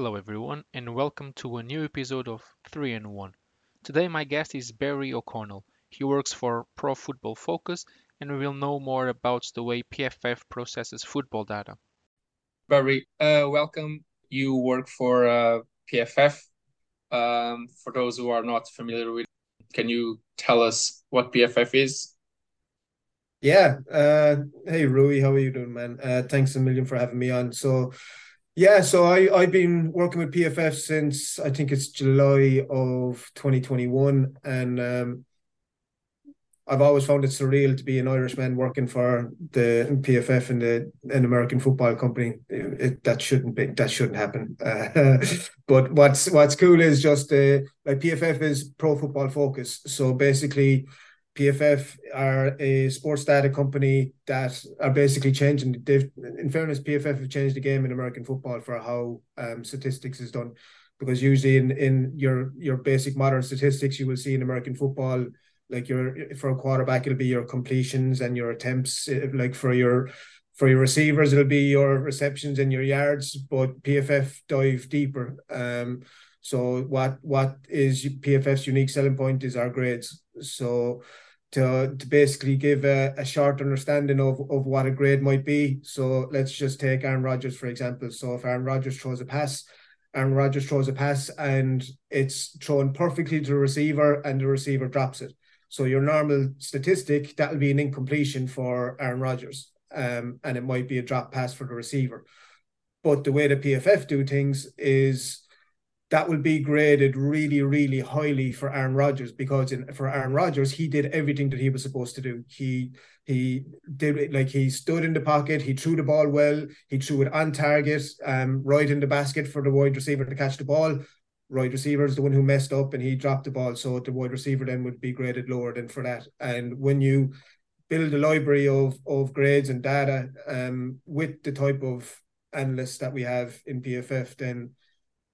Hello everyone and welcome to a new episode of 3 in 1. Today my guest is Barry O'Connell. He works for Pro Football Focus and we will know more about the way PFF processes football data. Barry, uh, welcome. You work for uh, PFF. Um, for those who are not familiar with, can you tell us what PFF is? Yeah. Uh, hey, Rui, how are you doing, man? Uh, thanks a million for having me on. So, yeah, so I I've been working with PFF since I think it's July of 2021, and um, I've always found it surreal to be an Irishman working for the PFF and the an American football company. It, it, that shouldn't be that shouldn't happen. Uh, but what's what's cool is just uh, like PFF is pro football focus. So basically, PFF are a sports data company that are basically changing. They've, in fairness, PFF have changed the game in American football for how um, statistics is done. Because usually in in your your basic modern statistics, you will see in American football like your for a quarterback it'll be your completions and your attempts eh, like for your for your receivers it'll be your receptions and your yards but pff dive deeper um so what what is pff's unique selling point is our grades so to to basically give a, a short understanding of of what a grade might be so let's just take aaron rodgers for example so if aaron rodgers throws a pass Aaron Rodgers throws a pass and it's thrown perfectly to the receiver and the receiver drops it. So your normal statistic, that'll be an incompletion for Aaron Rodgers. Um, and it might be a drop pass for the receiver. But the way the PFF do things is that will be graded really, really highly for Aaron Rodgers because in, for Aaron Rodgers, he did everything that he was supposed to do. He he did like he stood in the pocket, he threw the ball well, he threw it on target, um, right in the basket for the wide receiver to catch the ball wide receiver is the one who messed up and he dropped the ball. So the wide receiver then would be graded lower than for that. And when you build a library of of grades and data um, with the type of analysts that we have in PFF, then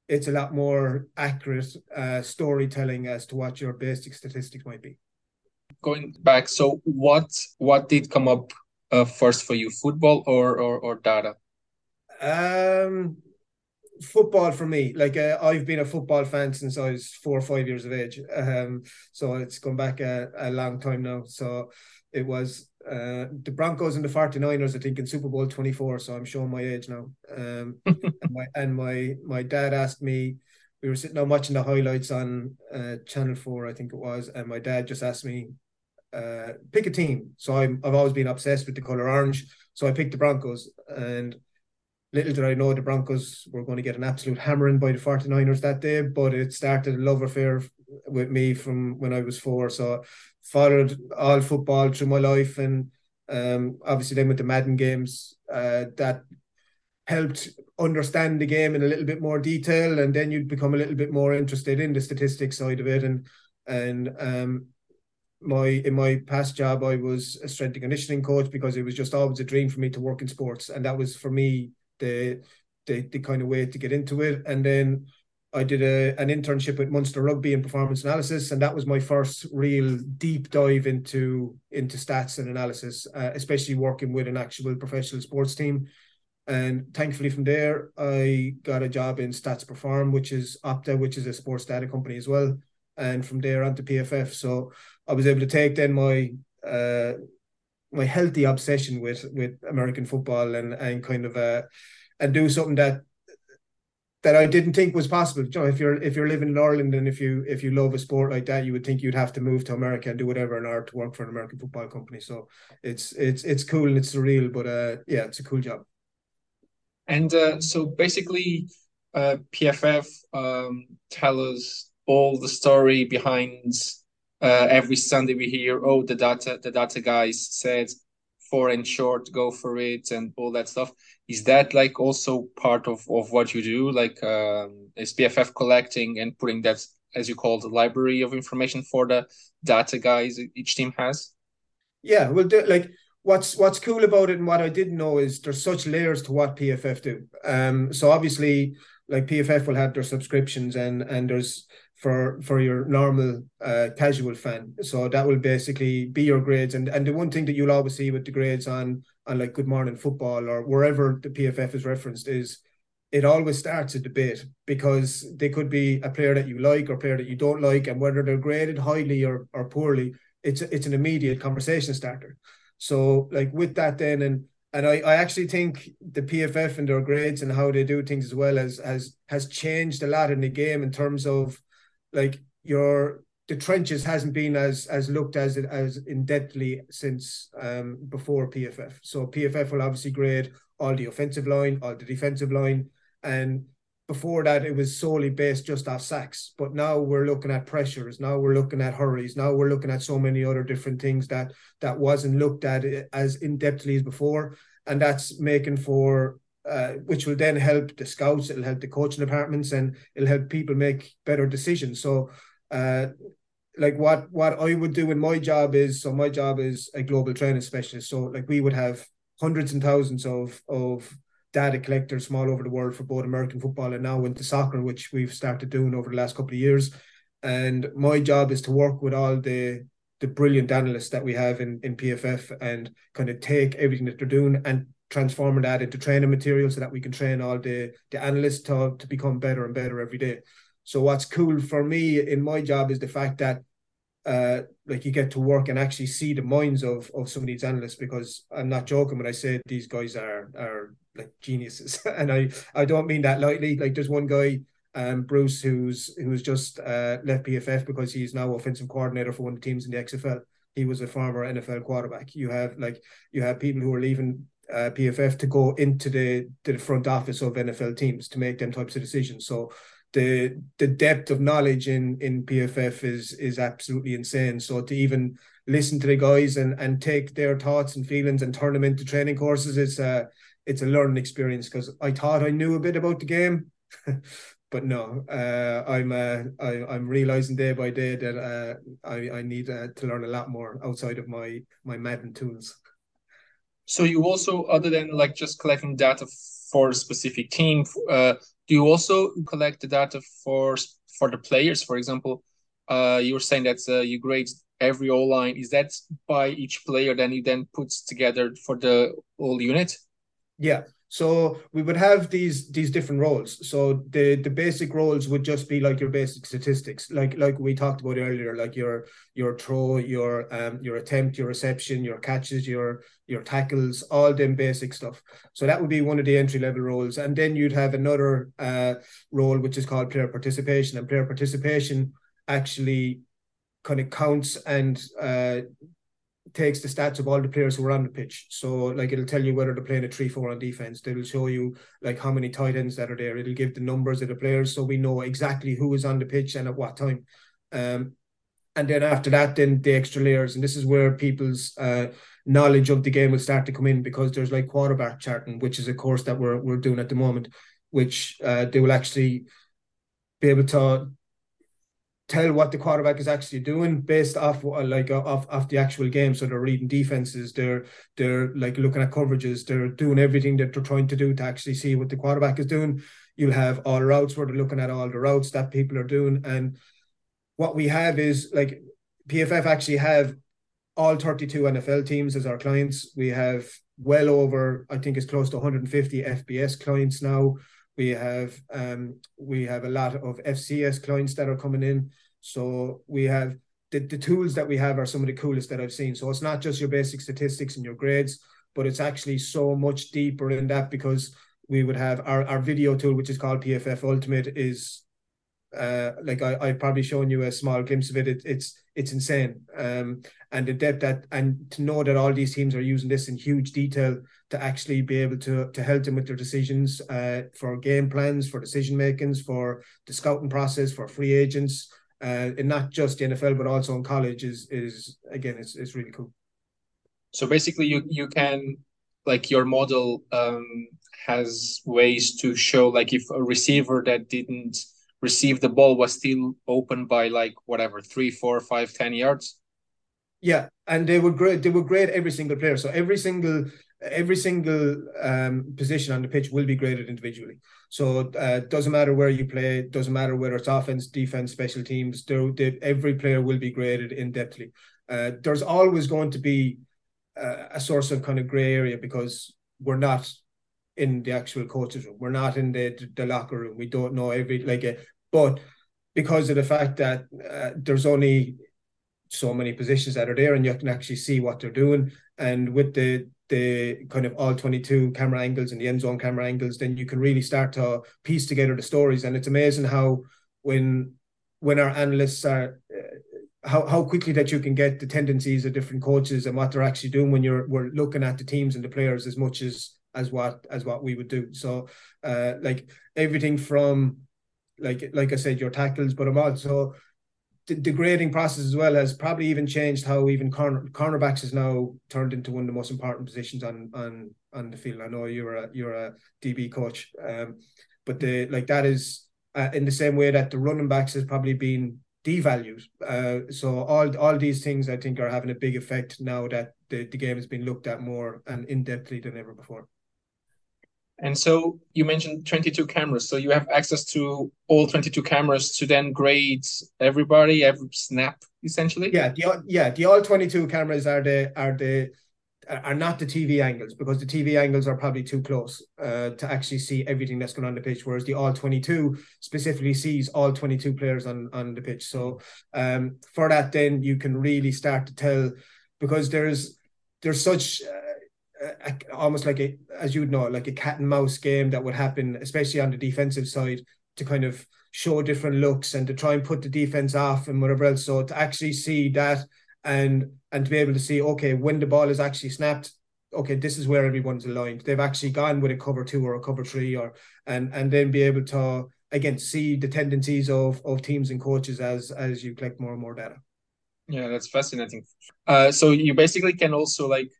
it's a lot more accurate uh, storytelling as to what your basic statistics might be. Going back, so what what did come up uh, first for you, football or or, or data? Um, football for me like uh, i've been a football fan since i was four or five years of age um so it's gone back a, a long time now so it was uh the broncos and the 49ers i think in super bowl 24 so i'm showing my age now. Um and my and my my dad asked me we were sitting down watching the highlights on uh channel 4 i think it was and my dad just asked me uh pick a team. So i'm i've always been obsessed with the color orange so i picked the broncos. And little did I know the Broncos were going to get an absolute hammering by the 49ers that day, but it started a love affair with me from when I was four. So followed all football through my life and um, obviously then with the Madden games, uh, that helped understand the game in a little bit more detail and then you'd become a little bit more interested in the statistics side of it and and um my in my past job I was a strength and conditioning coach because it was just always a dream for me to work in sports and that was for me the the, the kind of way to get into it. And then I did a, an internship with Munster Rugby and performance analysis, and that was my first real deep dive into into stats and analysis, uh, especially working with an actual professional sports team. And thankfully, from there, I got a job in Stats Perform, which is Opta, which is a sports data company as well. And from there on to PFF. So I was able to take then my uh, my healthy obsession with with American football and and kind of uh and do something that that I didn't think was possible. You know, if you're if you're living in Ireland and if you if you love a sport like that, you would think you'd have to move to America and do whatever in order to work for an American football company. So it's it's it's cool and it's surreal, but uh yeah, it's a cool job. And uh, so basically, uh, PFF um, tell us all the story behind uh, every Sunday we hear, oh, the data, the data guys said and short, go for it, and all that stuff. Is that like also part of of what you do? Like, um, is collecting and putting that, as you call the library of information for the data guys each team has? Yeah, well, like what's what's cool about it and what I didn't know is there's such layers to what PFF do. Um, so obviously, like PFF will have their subscriptions and and there's for for your normal uh, casual fan. So that will basically be your grades. And and the one thing that you'll always see with the grades on on like Good Morning Football or wherever the PFF is referenced is it always starts a debate because they could be a player that you like or player that you don't like, and whether they're graded highly or, or poorly, it's it's an immediate conversation starter. So like with that then and and I, I actually think the PFF and their grades and how they do things as well as has has changed a lot in the game in terms of like your the trenches hasn't been as as looked as as in depthly since um before PFF. So PFF will obviously grade all the offensive line, all the defensive line, and before that it was solely based just off sacks but now we're looking at pressures now we're looking at hurries now we're looking at so many other different things that that wasn't looked at as in-depthly as before and that's making for uh, which will then help the scouts it'll help the coaching departments and it'll help people make better decisions so uh, like what what I would do in my job is so my job is a global training specialist so like we would have hundreds and thousands of of data collectors from all over the world for both American football and now into soccer, which we've started doing over the last couple of years. And my job is to work with all the the brilliant analysts that we have in, in PFF and kind of take everything that they're doing and transforming that into training material so that we can train all the the analysts to, to become better and better every day. So what's cool for me in my job is the fact that uh, like you get to work and actually see the minds of of some of these analysts because I'm not joking when I say these guys are are like geniuses. And I I don't mean that lightly. Like there's one guy um Bruce who's who's just uh, left PFF because he's now offensive coordinator for one of the teams in the XFL he was a former NFL quarterback. You have like you have people who are leaving uh, PFF to go into the the front office of NFL teams to make them types of decisions so the the depth of knowledge in in PFF is is absolutely insane. So to even listen to the guys and and take their thoughts and feelings and turn them into training courses, it's a it's a learning experience because I thought I knew a bit about the game. but no, uh, I'm uh, I, I'm realizing day by day that uh, I I need uh, to learn a lot more outside of my my Madden tools. So you also, other than like just collecting data for a specific team, uh, do you also collect the data for for the players? For example, uh, you were saying that uh, you grade every O line. Is that by each player? Then you then puts together for the whole unit. Yeah. So we would have these these different roles. So the the basic roles would just be like your basic statistics, like like we talked about earlier, like your your throw, your um your attempt, your reception, your catches, your your tackles, all them basic stuff. So that would be one of the entry level roles, and then you'd have another uh role which is called player participation, and player participation actually kind of counts and uh takes the stats of all the players who are on the pitch. So like it'll tell you whether they're playing a three four on defense. It'll show you like how many tight ends that are there. It'll give the numbers of the players so we know exactly who is on the pitch and at what time. Um, and then after that, then the extra layers, and this is where people's uh, knowledge of the game will start to come in because there's like quarterback charting, which is a course that we're we're doing at the moment, which uh, they will actually be able to tell what the quarterback is actually doing based off uh, like uh, off off the actual game. So they're reading defenses, they're they're like looking at coverages, they're doing everything that they're trying to do to actually see what the quarterback is doing. You'll have all routes where they're looking at all the routes that people are doing. And what we have is like PFF actually have all 32 NFL teams as our clients. We have well over, I think it's close to 150 FBS clients now. We have um, we have a lot of FCS clients that are coming in. So we have the, the tools that we have are some of the coolest that I've seen. So it's not just your basic statistics and your grades, but it's actually so much deeper in that because we would have our, our video tool, which is called PFF Ultimate, is uh, like I, I've probably shown you a small glimpse of it. it it's it's insane. Um, and the depth that and to know that all these teams are using this in huge detail to actually be able to to help them with their decisions uh, for game plans, for decision makings, for the scouting process, for free agents, uh, and not just the NFL but also in college is is again it's it's really cool. So basically, you you can like your model um, has ways to show like if a receiver that didn't receive the ball was still open by like whatever three, four, five, ten yards. Yeah, and they would grade they would grade every single player. So every single every single um, position on the pitch will be graded individually. So uh, doesn't matter where you play, doesn't matter whether it's offense, defense, special teams. They, every player will be graded in depthly. Uh, there's always going to be uh, a source of kind of gray area because we're not in the actual coaches room. We're not in the the locker room. We don't know every like a but because of the fact that uh, there's only so many positions that are there and you can actually see what they're doing and with the the kind of all 22 camera angles and the end zone camera angles then you can really start to piece together the stories. And it's amazing how when when our analysts are uh, how, how quickly that you can get the tendencies of different coaches and what they're actually doing when you're we're looking at the teams and the players as much as as what as what we would do. So uh like everything from like like I said your tackles but I'm also the, grading process as well has probably even changed how even corner cornerbacks is now turned into one of the most important positions on on on the field. I know you're a you're a DB coach, um, but the like that is uh, in the same way that the running backs has probably been devalued. Uh, so all all these things I think are having a big effect now that the, the game has been looked at more and in depthly than ever before. And so you mentioned 22 cameras. So you have access to all 22 cameras to then grade everybody, every snap, essentially. Yeah, the yeah the all 22 cameras are the are the are not the TV angles because the TV angles are probably too close uh, to actually see everything that's going on the pitch. Whereas the all 22 specifically sees all 22 players on on the pitch. So um, for that, then you can really start to tell because there's there's such uh, a, almost like a, as you would know, like a cat and mouse game that would happen, especially on the defensive side, to kind of show different looks and to try and put the defense off and whatever else. So to actually see that and and to be able to see, okay, when the ball is actually snapped, okay, this is where everyone's aligned. They've actually gone with a cover two or a cover three, or and and then be able to again see the tendencies of of teams and coaches as as you collect more and more data. Yeah, that's fascinating. Uh, so you basically can also like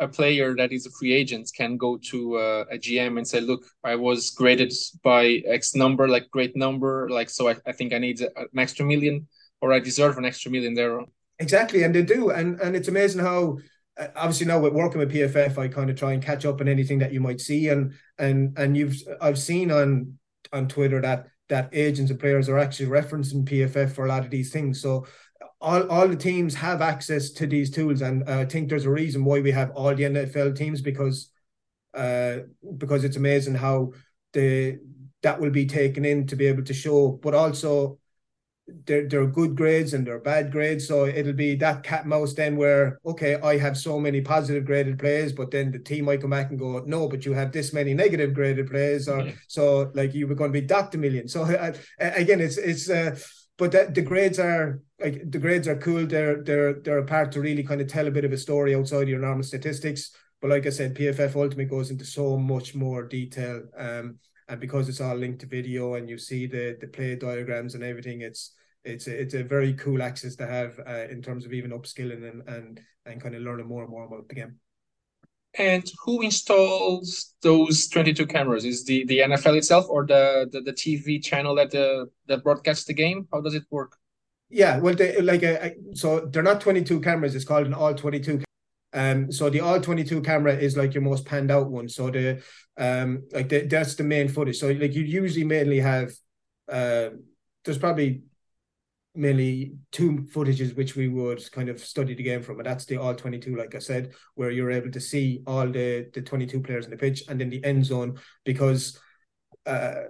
a player that is a free agent can go to uh, a GM and say, "Look, I was graded by X number, like great number, like so. I, I think I need an extra million, or I deserve an extra million there." Exactly, and they do, and and it's amazing how uh, obviously now with working with PFF, I kind of try and catch up on anything that you might see, and and and you've I've seen on on Twitter that that agents and players are actually referencing PFF for a lot of these things. So all, all the teams have access to these tools, and uh, I think there's a reason why we have all the NFL teams because uh, because it's amazing how the that will be taken in to be able to show, but also there there are good grades and there are bad grades. So it'll be that cat mouse then where okay, I have so many positive graded players, but then the team might come back and go, no, but you have this many negative graded players, or so like you were going to be docked a million. So uh, again, it's it's. Uh, but the, the grades are like the grades are cool. They're they're they're a part to really kind of tell a bit of a story outside your normal statistics. But like I said, PFF Ultimate goes into so much more detail. Um, and because it's all linked to video and you see the the play diagrams and everything, it's it's a, it's a very cool access to have uh, in terms of even upskilling and and and kind of learning more and more about the game. And who installs those 22 cameras? Is the, the NFL itself or the, the, the TV channel that the that broadcasts the game? How does it work? Yeah, well, they, like uh, so they're not 22 cameras. It's called an all 22. Um, so the all 22 camera is like your most panned out one. So the um, like the, that's the main footage. So like you usually mainly have uh, there's probably mainly two footages which we would kind of study the game from. And that's the all 22 like i said where you're able to see all the the 22 players in the pitch and then the end zone because uh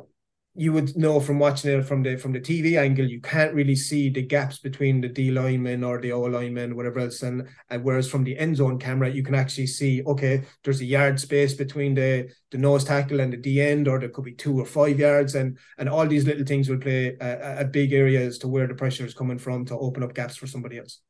you would know from watching it from the from the TV angle, you can't really see the gaps between the D lineman or the O lineman, whatever else. And, and whereas from the end zone camera, you can actually see, okay, there's a yard space between the the nose tackle and the D end, or there could be two or five yards, and and all these little things will play a, a big area as to where the pressure is coming from to open up gaps for somebody else.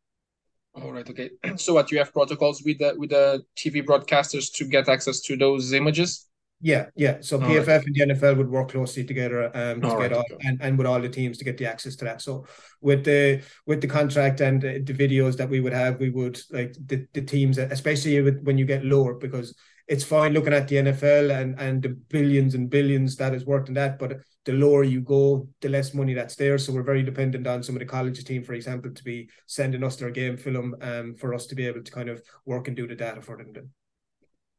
All right. Okay. So, what you have protocols with the with the TV broadcasters to get access to those images? Yeah, yeah. So all PFF right. and the NFL would work closely together um, to all get right, all, and, and with all the teams to get the access to that. So with the with the contract and the, the videos that we would have, we would like the, the teams, especially with, when you get lower, because it's fine looking at the NFL and and the billions and billions that is worked in that, but the lower you go, the less money that's there. So we're very dependent on some of the college team, for example, to be sending us their game film um, for us to be able to kind of work and do the data for them.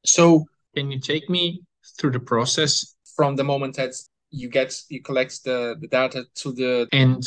So can you take me through the process from the moment that you get you collect the, the data to the end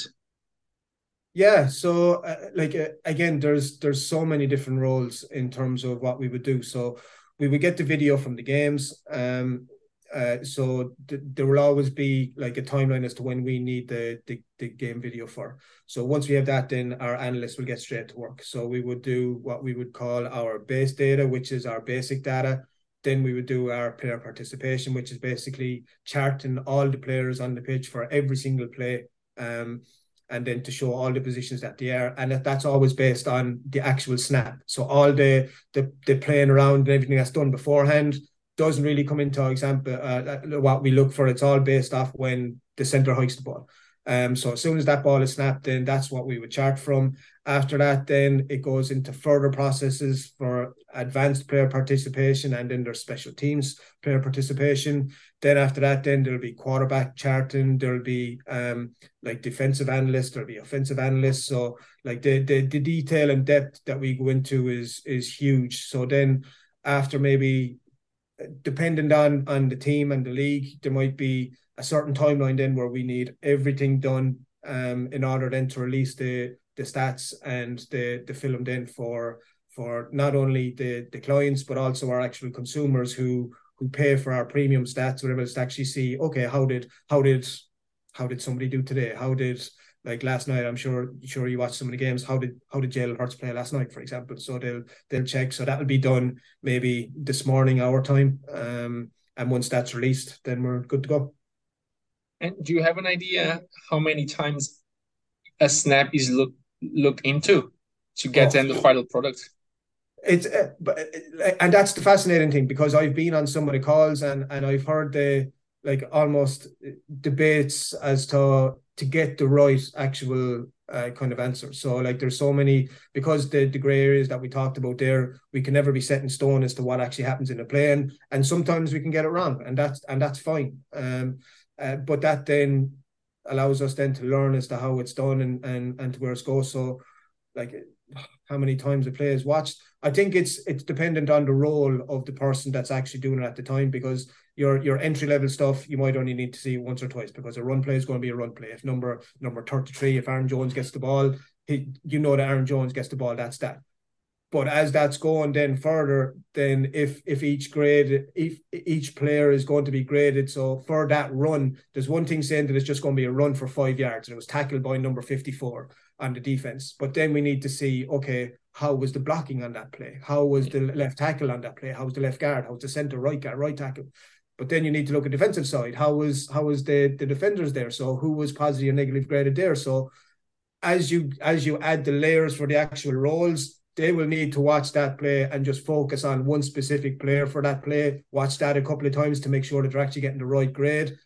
yeah so uh, like uh, again there's there's so many different roles in terms of what we would do so we would get the video from the games um Uh, so th- there will always be like a timeline as to when we need the, the, the game video for. So once we have that, then our analysts will get straight to work. So we would do what we would call our base data, which is our basic data. Then we would do our player participation, which is basically charting all the players on the pitch for every single play. Um, and then to show all the positions that they are, and that's always based on the actual snap. So all the the, the playing around and everything that's done beforehand doesn't really come into example uh, what we look for. It's all based off when the center hikes the ball. Um, so as soon as that ball is snapped, then that's what we would chart from. After that, then it goes into further processes for advanced player participation and then there's special teams player participation. Then after that, then there'll be quarterback charting, there'll be um like defensive analysts, there'll be offensive analysts. So like the the, the detail and depth that we go into is is huge. So then after maybe dependent on on the team and the league, there might be a certain timeline then where we need everything done um, in order then to release the the stats and the the film then for for not only the the clients but also our actual consumers who who pay for our premium stats whatever it's to actually see okay how did how did how did somebody do today? How did like last night i'm sure sure you watched some of the games. How did how did Jalen Hurts play last night for example? So they'll they'll check. So that'll be done maybe this morning our time um and once that's released then we're good to go and do you have an idea how many times a snap is looked looked into to get oh, final product? It's uh, but uh, and that's the fascinating thing because I've been on some of the calls and and I've heard the like almost debates as to to get the right actual uh, kind of answer. So like there's so many because the the gray areas that we talked about there, we can never be set in stone as to what actually happens in the plane, and sometimes we can get it wrong, and that's and that's fine. Um, uh, but that then allows us then to learn as to how it's done and and and to where it goes. So, like how many times a play is watched. I think it's it's dependent on the role of the person that's actually doing it at the time because your your entry level stuff you might only need to see once or twice because a run play is going to be a run play. If number number thirty three, if Aaron Jones gets the ball, he, you know that Aaron Jones gets the ball. That's that. But as that's going then further, then if if each grade, if each player is going to be graded, so for that run, there's one thing saying that it's just going to be a run for five yards, and it was tackled by number 54 on the defense. But then we need to see, okay, how was the blocking on that play? How was the left tackle on that play? How was the left guard? How was the center right guard, right tackle? But then you need to look at defensive side. How was how was the the defenders there? So who was positive and negative graded there? So as you as you add the layers for the actual roles, they will need to watch that play and just focus on one specific player for that play. Watch that a couple of times to make sure that they're actually getting the right grade.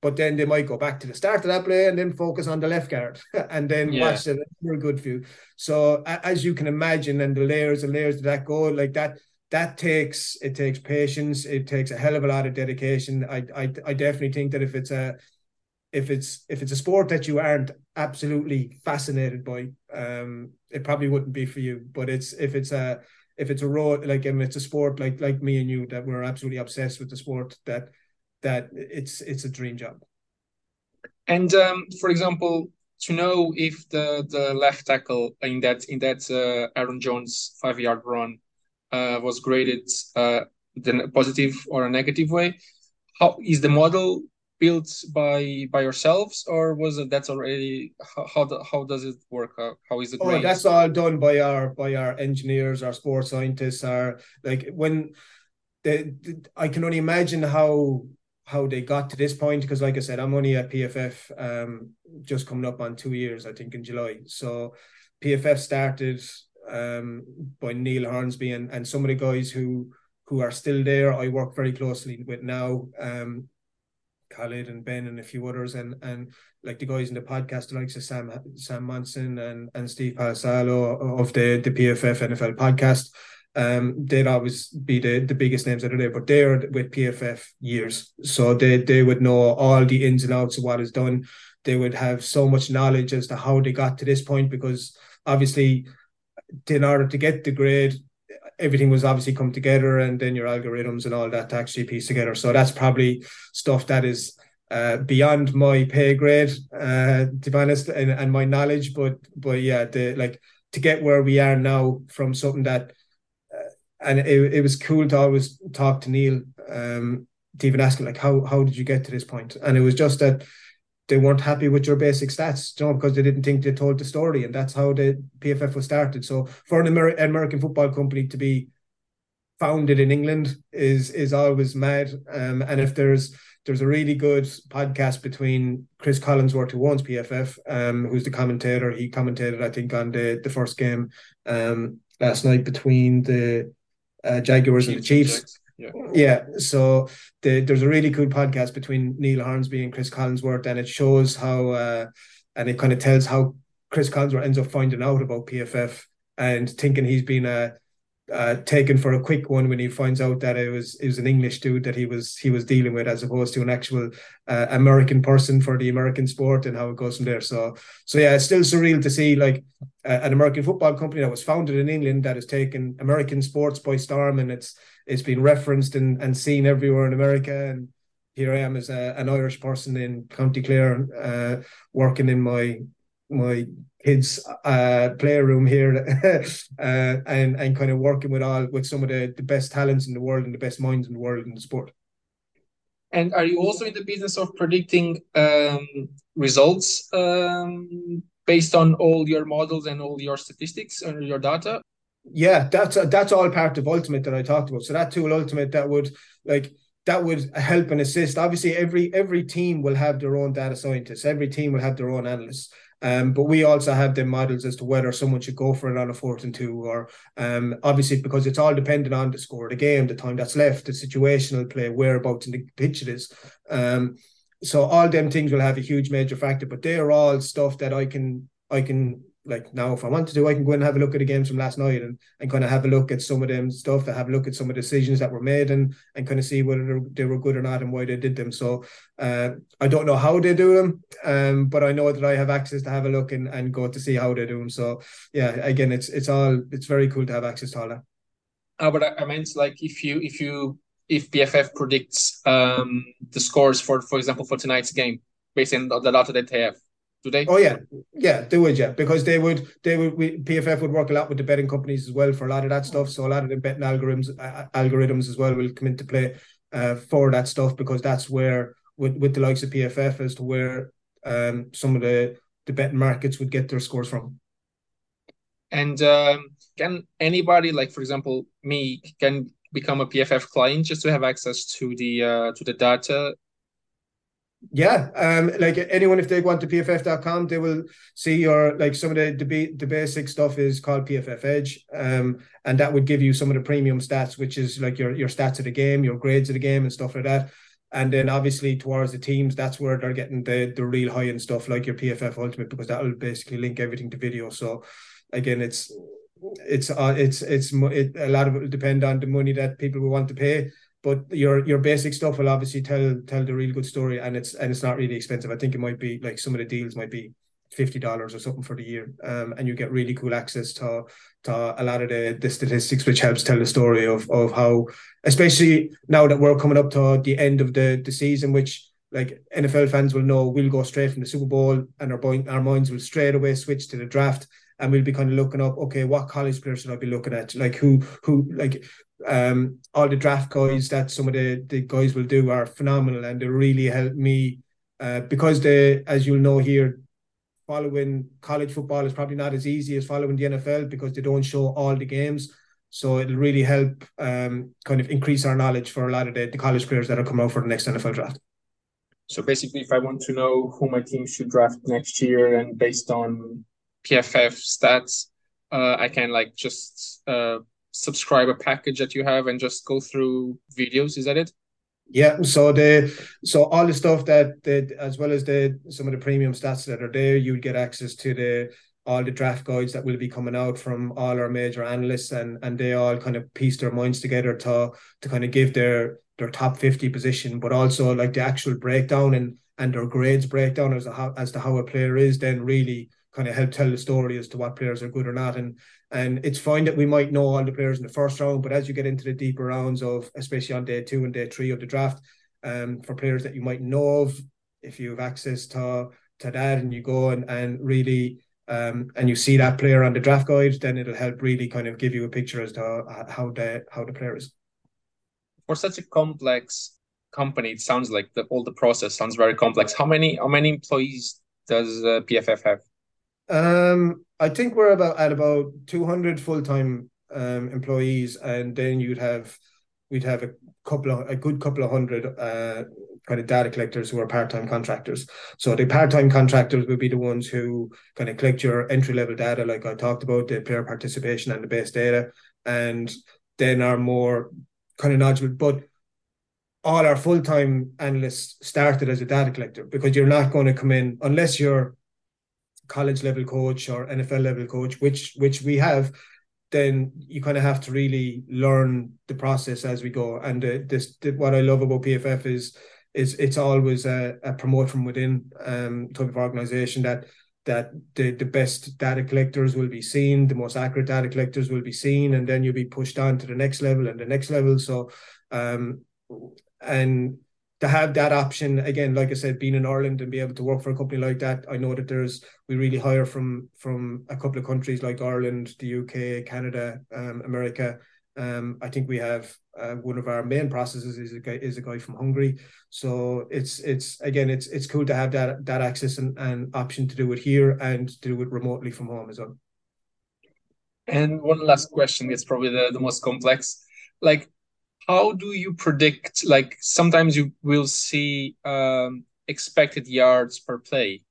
But then they might go back to the start of that play and then focus on the left guard and then yeah. watch it for a good few. So as you can imagine, and the layers and layers of that go like that, that takes it takes patience. It takes a hell of a lot of dedication. I I, I definitely think that if it's a if it's if it's a sport that you aren't absolutely fascinated by, um, it probably wouldn't be for you. But it's if it's a if it's a road like if it's a sport like like me and you that we're absolutely obsessed with the sport that that it's it's a dream job. And um, for example, to know if the the left tackle in that in that uh, Aaron Jones five yard run uh, was graded uh, the positive or a negative way, how is the model built by by yourselves or was it that's already how how, how does it work? How, how is it oh that's all done by our by our engineers our sports scientists are like when the, the i can only imagine how how they got to this point because like i said i'm only at pff um just coming up on two years i think in july. So pff started um by neil hornsby and, and some of the guys who who are still there i work very closely with now um Khalid and Ben and a few others, and and like the guys in the podcast, the likes of Sam Sam Monson and and Steve Palazzolo of the the PFF NFL podcast. Um, they'd always be the, the biggest names that are there, but they're with PFF years, so they they would know all the ins and outs of what is done. They would have so much knowledge as to how they got to this point, because obviously, in order to get the grade, everything was obviously come together and then your algorithms and all that to actually piece together. So that's probably stuff that is uh, beyond my pay grade, uh, to be honest, and, and my knowledge. But but yeah, the like to get where we are now from something that, uh, and it, it was cool to always talk to Neil, um, to even ask him like how how did you get to this? And it was just that they weren't happy with your basic stats, you know, because they didn't think they told the story, and that's how the PFF was started. So for an Amer- American football company to be founded in England is is always mad. Um, and if there's there's a really good podcast between Chris Collinsworth, who owns PFF, um, who's the commentator. He commentated, I think, on the the first game um last night between the uh, Jaguars Chiefs and the Chiefs. Yeah. yeah. So the, there's a really cool podcast between Neil Hornsby and Chris Collinsworth, and it shows how, uh, and it kind of tells how Chris Collinsworth ends up finding out about PFF and thinking he's been a uh, taken for a quick one when he finds out that it was it was an English dude that he was he was dealing with as opposed to an actual uh, American person for the American sport and how it goes from there. So so yeah, it's still surreal to see like uh, an American football company that was founded in England that has taken American sports by storm and it's it's been referenced and, and seen everywhere in America. And here I am as a, an Irish person in County Clare uh, working in my my kids uh playroom here uh, and and kind of working with all with some of the, the best talents in the world and the best minds in the world in the sport. And are you also in the business of predicting um, results um, based on all your models and all your statistics and your data yeah that's that's all part of ultimate that i talked about. So that tool ultimate that would like that would help and assist. Obviously every every team will have their own data scientists. Every team will have their own analysts. Um, but we also have the models as to whether someone should go for it on a fourth and two, or um, obviously because it's all dependent on the score of the game, the time that's left, the situational play, whereabouts in the pitch it is. Um, so all them things will have a huge major factor, but they are all stuff that I can I can like now if I want to, do, I can go and have a look at the games from last night and, and kind of have a look at some of them stuff, to have a look at some of the decisions that were made and and kind of see whether they were good or not and why they did them. So uh, I don't know how they do them, um, but I know that I have access to have a look and, and go to see how they do them. So yeah, again, it's it's all it's very cool to have access to all that. Uh, but I meant like if you if you if PFF predicts um the scores for for example for tonight's game based on the data that they have do they? Oh yeah, yeah, they would, yeah, because they would, they would, we, PFF would work a lot with the betting companies as well for a lot of that stuff. So a lot of the betting algorithms, uh, algorithms as well will come into play uh, for that stuff because that's where, with with the likes of PFF, as to where um some of the the betting markets would get their scores from. And um, can anybody, like for example, me, can become a PFF client just to have access to the uh, to the data yeah, um, like anyone, if they on to pff.com, they will see your like some of the the, the basic stuff is called PFF Edge, um, and that would give you some of the premium stats, which is like your your stats of the game, your grades of the game, and stuff like that. And then obviously towards the teams, that's where they're getting the the real high end stuff, like your PFF Ultimate, because that will basically link everything to video. So again, it's it's uh, it's it's it, a lot of it will depend on the money that people will want to pay but your your basic stuff will obviously tell tell the real good story and it's and it's not really expensive i think it might be like some of the deals might be fifty dollars or something for the year, um, and you get really cool access to to a lot of the, the statistics, which helps tell the story of of how, especially now that we're coming up to the end of the the season, which like NFL fans will know, we'll go straight from the Super Bowl, and our our minds will straight away switch to the draft, and we'll be kind of looking up, okay, what college players should I be looking at? Like who who like um, all the draft guys that some of the, the guys will do are phenomenal and they really help me uh, because they, as you'll know here, following college football is probably not as easy as following the NFL because they don't show all the games. So it'll really help um, kind of increase our knowledge for a lot of the, the college players that are coming out for the next NFL draft. So basically, if I want to know who my team should draft next year and based on PFF stats, uh, I can like just uh, subscribe a package that you have and just go through videos. Is that it? Yeah. So the so all the stuff that that as well as the some of the premium stats that are there, you would get access to the all the draft guides that will be coming out from all our major analysts and and they all kind of piece their minds together to to kind of give their their top 50 position but also like the actual breakdown and and their grades breakdown as to how as to how a player is then really kind of help tell the story as to what players are good or not and and it's fine that we might know all the players in the first round, but as you get into the deeper rounds of, especially on day two and day three of the draft, um, for players that you might know of, if you have access to to that and you go and, and really um, and you see that player on the draft guide, then it'll help really kind of give you a picture as to how the how the player is. For such a complex company. It sounds like the all the process sounds very complex. How many how many employees does uh, PFF have? Um, I think we're about at about 200 full-time um, employees, and then you'd have we'd have a couple of a good couple of hundred uh, kind of data collectors who are part-time contractors. So the part-time contractors would be the ones who kind of collect your entry-level data, like I talked about, the player participation and the base data, and then are more kind of knowledgeable. But all our full-time analysts started as a data collector because you're not going to come in unless you're college level coach or NFL level coach, which which we have, then you kind of have to really learn the process as we go. And uh, this, the, what I love about PFF is is it's always a, a promote from within um, type of organization that that the, the best data collectors will be seen, the most accurate data collectors will be seen, and then you'll be pushed on to the next level and the next level. So, um, and to have that option again, like I said, being in Ireland and be able to work for a company like that, I know that there's we really hire from from a couple of countries like Ireland, the UK, Canada, um, America. Um, I think we have uh, one of our main processes is a guy is a guy from Hungary. So it's it's again it's it's cool to have that that access and, and option to do it here and to do it remotely from home as well. And one last question, it's probably the, the most complex. Like how do you predict like sometimes you will see um, expected yards per play.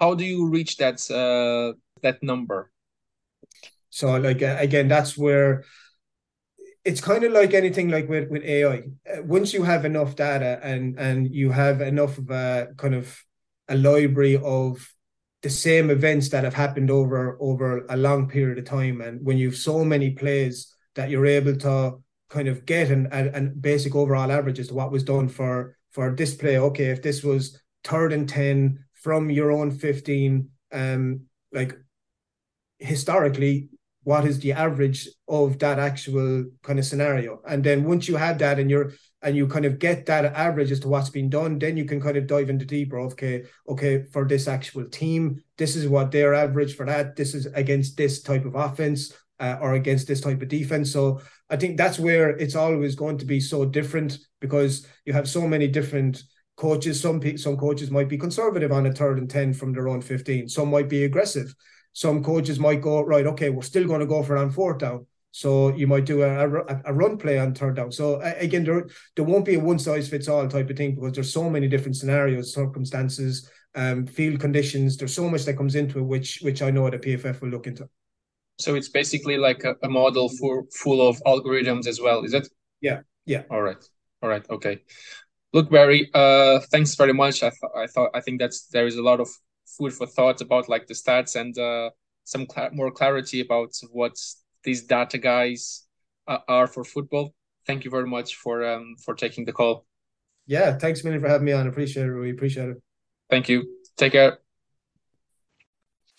How do you reach that uh, that number? So like again that's where it's kind of like anything like with, with ai uh, once you have enough data and and you have enough of a kind of a library of the same events that have happened over over a long period of time and when you've so many plays that you're able to kind of get an, an, basic overall average as to what was done for for this play. Okay, if this was third and ten from your own fifteen, um, like historically, what is the average of that actual kind of scenario? And then once you have that and you're and you kind of get that average as to what's been done, then you can kind of dive into deeper. Okay, okay, for this actual team, this is what their average for that. This is against this type of offense uh, or against this type of defense. So I think that's where it's always going to be so different because you have so many different coaches. Some some coaches might be conservative on a third and ten from their own fifteen. Some might be aggressive. Some coaches might go right. Okay, we're still going to go for on fourth down. So you might do a, a, a run play on third down. So again, there there won't be a one size fits all type of thing because there's so many different scenarios, circumstances, um, field conditions. There's so much that comes into it, which which I know the PFF will look into. So it's basically like a, a model for full of algorithms as well, is it? Yeah. Yeah. All right. All right. Okay. Look, Barry. Uh, thanks very much. I th- I thought I think that's there is a lot of food for thought about like the stats and uh, some cl- more clarity about what these data guys uh, are for football. Thank you very much for um for taking the call. Yeah, thanks, Minnie, for having me on. I appreciate it. We appreciate it. Thank you. Take care.